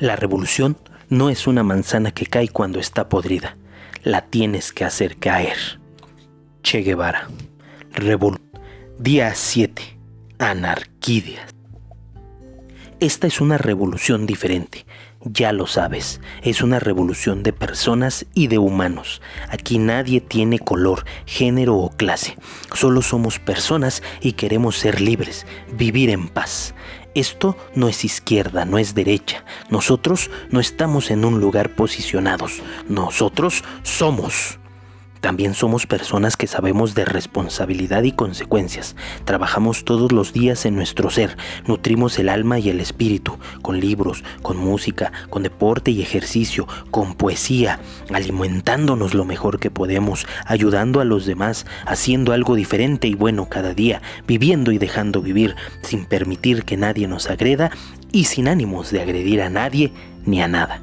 La revolución no es una manzana que cae cuando está podrida. La tienes que hacer caer. Che Guevara. Revol Día 7. Anarquídeas. Esta es una revolución diferente. Ya lo sabes, es una revolución de personas y de humanos. Aquí nadie tiene color, género o clase. Solo somos personas y queremos ser libres, vivir en paz. Esto no es izquierda, no es derecha. Nosotros no estamos en un lugar posicionados. Nosotros somos. También somos personas que sabemos de responsabilidad y consecuencias. Trabajamos todos los días en nuestro ser, nutrimos el alma y el espíritu, con libros, con música, con deporte y ejercicio, con poesía, alimentándonos lo mejor que podemos, ayudando a los demás, haciendo algo diferente y bueno cada día, viviendo y dejando vivir, sin permitir que nadie nos agreda y sin ánimos de agredir a nadie ni a nada.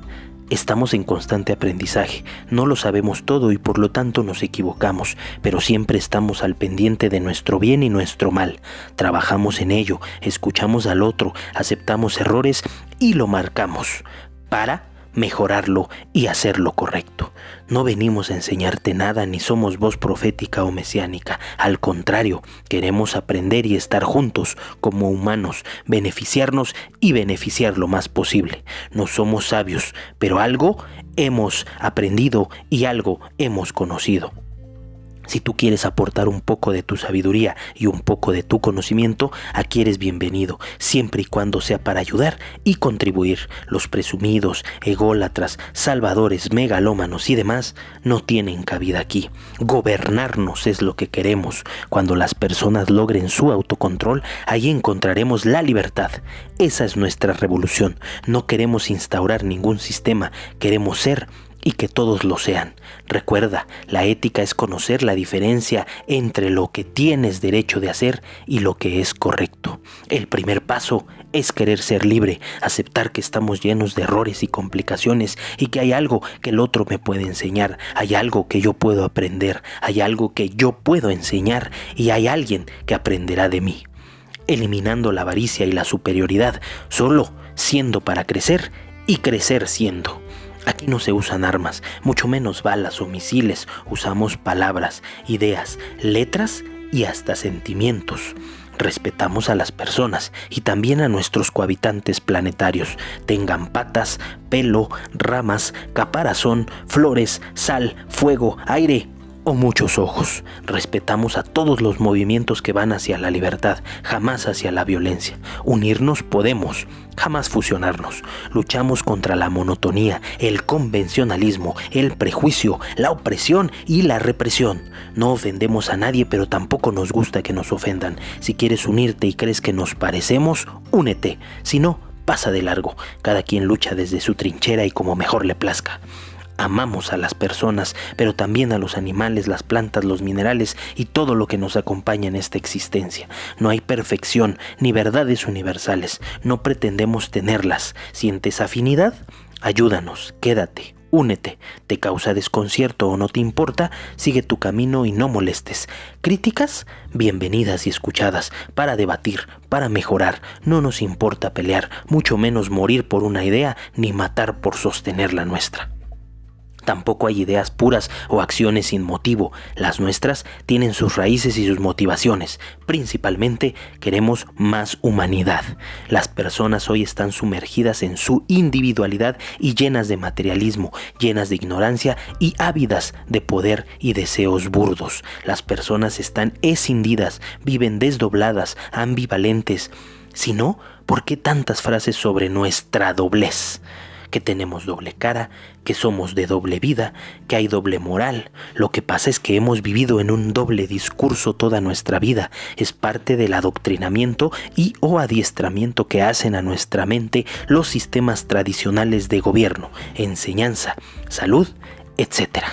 Estamos en constante aprendizaje, no lo sabemos todo y por lo tanto nos equivocamos, pero siempre estamos al pendiente de nuestro bien y nuestro mal. Trabajamos en ello, escuchamos al otro, aceptamos errores y lo marcamos para mejorarlo y hacerlo correcto. No venimos a enseñarte nada ni somos voz profética o mesiánica. Al contrario, queremos aprender y estar juntos como humanos, beneficiarnos y beneficiar lo más posible. No somos sabios, pero algo hemos aprendido y algo hemos conocido. Si tú quieres aportar un poco de tu sabiduría y un poco de tu conocimiento, aquí eres bienvenido, siempre y cuando sea para ayudar y contribuir. Los presumidos, ególatras, salvadores, megalómanos y demás no tienen cabida aquí. Gobernarnos es lo que queremos. Cuando las personas logren su autocontrol, ahí encontraremos la libertad. Esa es nuestra revolución. No queremos instaurar ningún sistema, queremos ser y que todos lo sean. Recuerda, la ética es conocer la diferencia entre lo que tienes derecho de hacer y lo que es correcto. El primer paso es querer ser libre, aceptar que estamos llenos de errores y complicaciones y que hay algo que el otro me puede enseñar, hay algo que yo puedo aprender, hay algo que yo puedo enseñar y hay alguien que aprenderá de mí. Eliminando la avaricia y la superioridad, solo siendo para crecer y crecer siendo. Aquí no se usan armas, mucho menos balas o misiles, usamos palabras, ideas, letras y hasta sentimientos. Respetamos a las personas y también a nuestros cohabitantes planetarios, tengan patas, pelo, ramas, caparazón, flores, sal, fuego, aire o muchos ojos. Respetamos a todos los movimientos que van hacia la libertad, jamás hacia la violencia. Unirnos podemos, jamás fusionarnos. Luchamos contra la monotonía, el convencionalismo, el prejuicio, la opresión y la represión. No ofendemos a nadie, pero tampoco nos gusta que nos ofendan. Si quieres unirte y crees que nos parecemos, únete. Si no, pasa de largo. Cada quien lucha desde su trinchera y como mejor le plazca. Amamos a las personas, pero también a los animales, las plantas, los minerales y todo lo que nos acompaña en esta existencia. No hay perfección ni verdades universales. No pretendemos tenerlas. ¿Sientes afinidad? Ayúdanos, quédate, únete. ¿Te causa desconcierto o no te importa? Sigue tu camino y no molestes. ¿Críticas? Bienvenidas y escuchadas, para debatir, para mejorar. No nos importa pelear, mucho menos morir por una idea ni matar por sostener la nuestra. Tampoco hay ideas puras o acciones sin motivo. Las nuestras tienen sus raíces y sus motivaciones. Principalmente queremos más humanidad. Las personas hoy están sumergidas en su individualidad y llenas de materialismo, llenas de ignorancia y ávidas de poder y deseos burdos. Las personas están escindidas, viven desdobladas, ambivalentes. Si no, ¿por qué tantas frases sobre nuestra doblez? Que tenemos doble cara, que somos de doble vida, que hay doble moral. Lo que pasa es que hemos vivido en un doble discurso toda nuestra vida. Es parte del adoctrinamiento y o adiestramiento que hacen a nuestra mente los sistemas tradicionales de gobierno, enseñanza, salud, etc.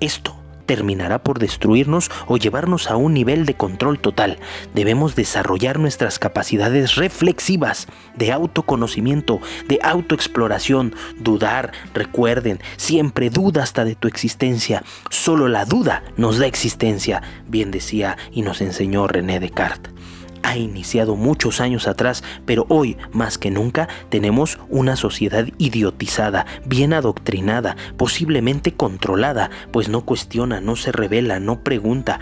Esto terminará por destruirnos o llevarnos a un nivel de control total. Debemos desarrollar nuestras capacidades reflexivas de autoconocimiento, de autoexploración, dudar, recuerden, siempre duda hasta de tu existencia. Solo la duda nos da existencia, bien decía y nos enseñó René Descartes. Ha iniciado muchos años atrás, pero hoy más que nunca tenemos una sociedad idiotizada, bien adoctrinada, posiblemente controlada, pues no cuestiona, no se revela, no pregunta,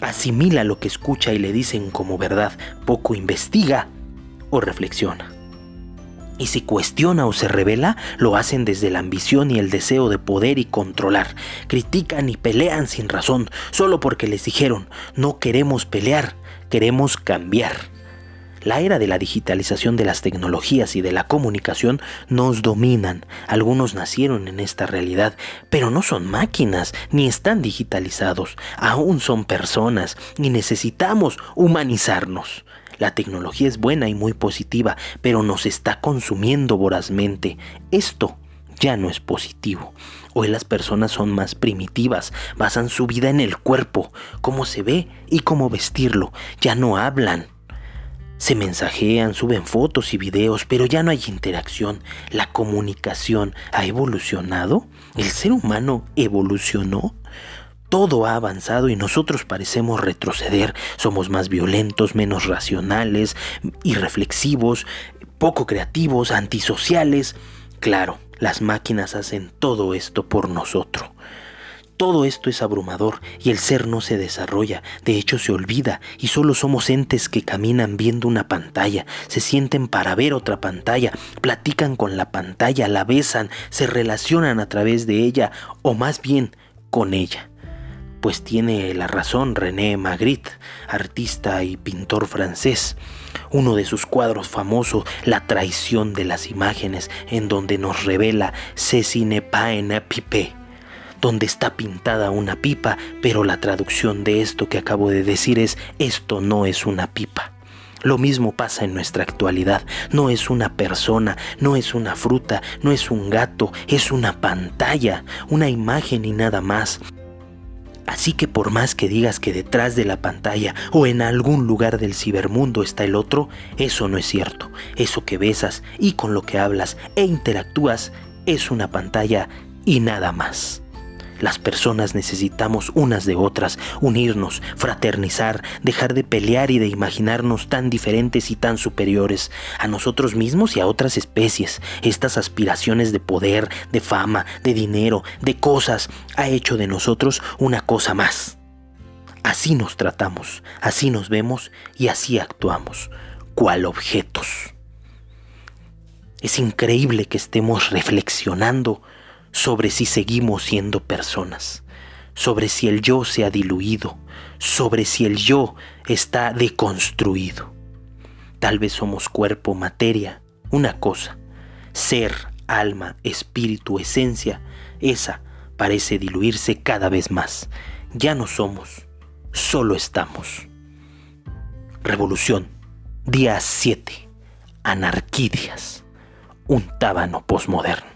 asimila lo que escucha y le dicen como verdad, poco investiga o reflexiona. Y si cuestiona o se revela, lo hacen desde la ambición y el deseo de poder y controlar. Critican y pelean sin razón, solo porque les dijeron, no queremos pelear, queremos cambiar. La era de la digitalización de las tecnologías y de la comunicación nos dominan. Algunos nacieron en esta realidad, pero no son máquinas ni están digitalizados. Aún son personas y necesitamos humanizarnos. La tecnología es buena y muy positiva, pero nos está consumiendo vorazmente. Esto ya no es positivo. Hoy las personas son más primitivas, basan su vida en el cuerpo, cómo se ve y cómo vestirlo. Ya no hablan, se mensajean, suben fotos y videos, pero ya no hay interacción. La comunicación ha evolucionado. El ser humano evolucionó. Todo ha avanzado y nosotros parecemos retroceder. Somos más violentos, menos racionales, irreflexivos, poco creativos, antisociales. Claro, las máquinas hacen todo esto por nosotros. Todo esto es abrumador y el ser no se desarrolla, de hecho se olvida y solo somos entes que caminan viendo una pantalla, se sienten para ver otra pantalla, platican con la pantalla, la besan, se relacionan a través de ella o más bien con ella. Pues tiene la razón René Magritte, artista y pintor francés. Uno de sus cuadros famosos, La traición de las imágenes, en donde nos revela pas un pipe donde está pintada una pipa, pero la traducción de esto que acabo de decir es esto no es una pipa. Lo mismo pasa en nuestra actualidad. No es una persona, no es una fruta, no es un gato, es una pantalla, una imagen y nada más. Así que por más que digas que detrás de la pantalla o en algún lugar del cibermundo está el otro, eso no es cierto. Eso que besas y con lo que hablas e interactúas es una pantalla y nada más. Las personas necesitamos unas de otras, unirnos, fraternizar, dejar de pelear y de imaginarnos tan diferentes y tan superiores a nosotros mismos y a otras especies. Estas aspiraciones de poder, de fama, de dinero, de cosas, ha hecho de nosotros una cosa más. Así nos tratamos, así nos vemos y así actuamos, cual objetos. Es increíble que estemos reflexionando sobre si seguimos siendo personas, sobre si el yo se ha diluido, sobre si el yo está deconstruido. Tal vez somos cuerpo, materia, una cosa, ser, alma, espíritu, esencia, esa parece diluirse cada vez más. Ya no somos, solo estamos. Revolución, día 7, Anarquidias, un tábano posmoderno.